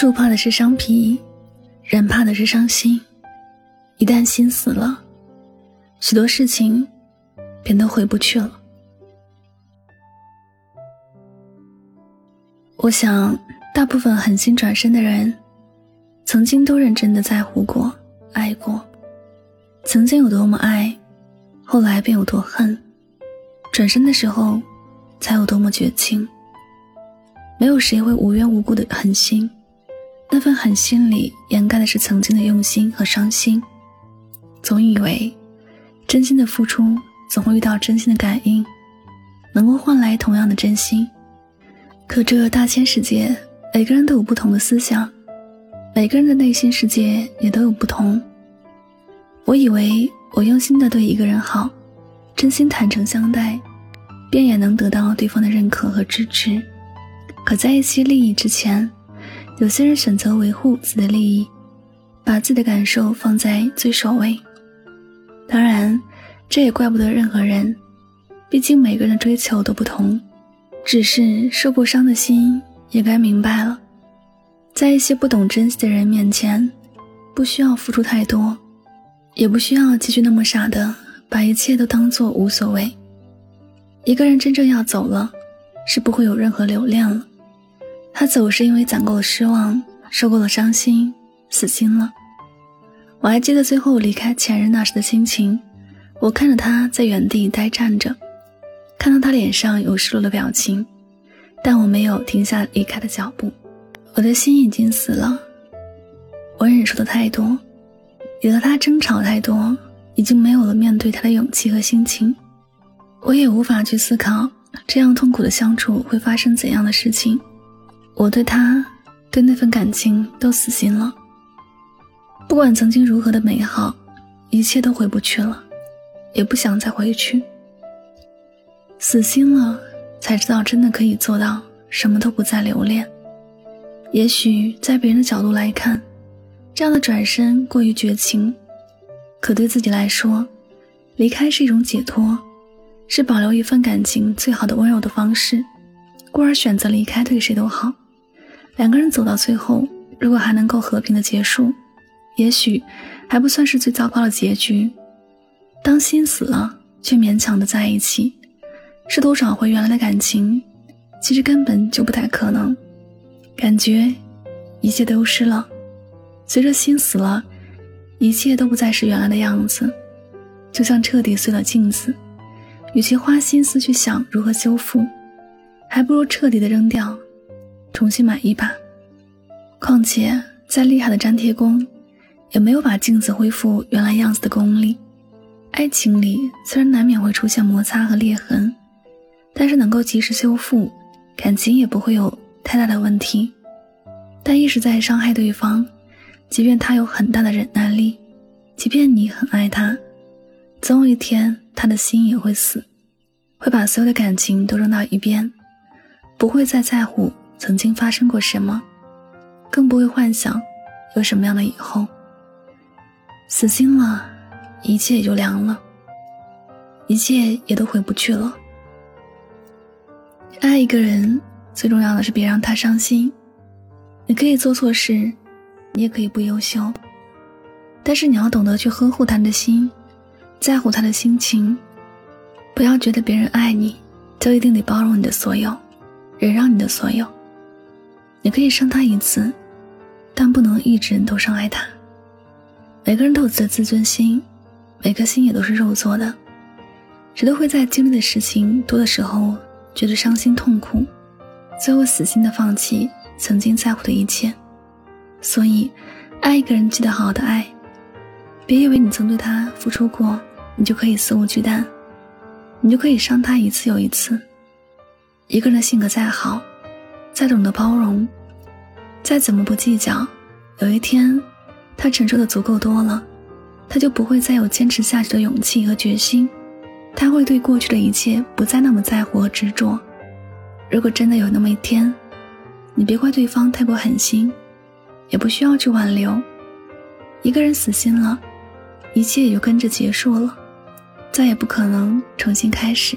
树怕的是伤皮，人怕的是伤心。一旦心死了，许多事情便都回不去了。我想，大部分狠心转身的人，曾经都认真的在乎过、爱过。曾经有多么爱，后来便有多恨。转身的时候，才有多么绝情。没有谁会无缘无故的狠心，那份狠心里掩盖的是曾经的用心和伤心。总以为，真心的付出总会遇到真心的感应，能够换来同样的真心。可这大千世界，每个人都有不同的思想，每个人的内心世界也都有不同。我以为我用心的对一个人好，真心坦诚相待，便也能得到对方的认可和支持。可在一些利益之前，有些人选择维护自己的利益，把自己的感受放在最首位。当然，这也怪不得任何人，毕竟每个人追求都不同。只是受过伤的心也该明白了，在一些不懂珍惜的人面前，不需要付出太多，也不需要继续那么傻的把一切都当做无所谓。一个人真正要走了，是不会有任何留恋了。他走是因为攒够了失望，受够了伤心，死心了。我还记得最后离开前任那时的心情，我看着他在原地呆站着，看到他脸上有失落的表情，但我没有停下离开的脚步。我的心已经死了，我忍受的太多，有了他争吵太多，已经没有了面对他的勇气和心情。我也无法去思考这样痛苦的相处会发生怎样的事情。我对他，对那份感情都死心了。不管曾经如何的美好，一切都回不去了，也不想再回去。死心了，才知道真的可以做到什么都不再留恋。也许在别人的角度来看，这样的转身过于绝情，可对自己来说，离开是一种解脱，是保留一份感情最好的温柔的方式。故而选择离开，对谁都好。两个人走到最后，如果还能够和平的结束，也许还不算是最糟糕的结局。当心死了却勉强的在一起，试图找回原来的感情，其实根本就不太可能。感觉一切丢失了，随着心死了，一切都不再是原来的样子，就像彻底碎了镜子。与其花心思去想如何修复，还不如彻底的扔掉。重新买一把。况且，再厉害的粘贴工，也没有把镜子恢复原来样子的功力。爱情里虽然难免会出现摩擦和裂痕，但是能够及时修复，感情也不会有太大的问题。但一直在伤害对方，即便他有很大的忍耐力，即便你很爱他，总有一天他的心也会死，会把所有的感情都扔到一边，不会再在乎。曾经发生过什么，更不会幻想有什么样的以后。死心了，一切也就凉了，一切也都回不去了。爱一个人，最重要的是别让他伤心。你可以做错事，你也可以不优秀，但是你要懂得去呵护他的心，在乎他的心情。不要觉得别人爱你，就一定得包容你的所有，忍让你的所有。你可以伤他一次，但不能一直都伤害他。每个人都有自己的自尊心，每颗心也都是肉做的，谁都会在经历的事情多的时候觉得伤心痛苦，最后死心的放弃曾经在乎的一切。所以，爱一个人记得好好的爱，别以为你曾对他付出过，你就可以肆无忌惮，你就可以伤他一次又一次。一个人的性格再好。再懂得包容，再怎么不计较，有一天，他承受的足够多了，他就不会再有坚持下去的勇气和决心。他会对过去的一切不再那么在乎和执着。如果真的有那么一天，你别怪对方太过狠心，也不需要去挽留。一个人死心了，一切也就跟着结束了，再也不可能重新开始。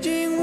最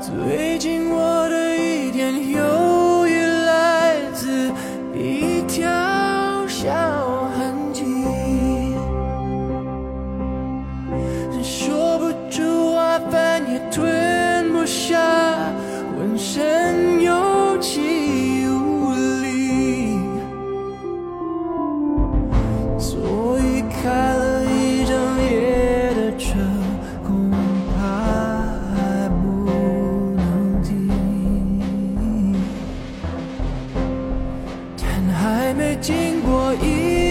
最近我的一点忧郁来自一条小痕迹，说不出话，饭也吞不下，浑身经过一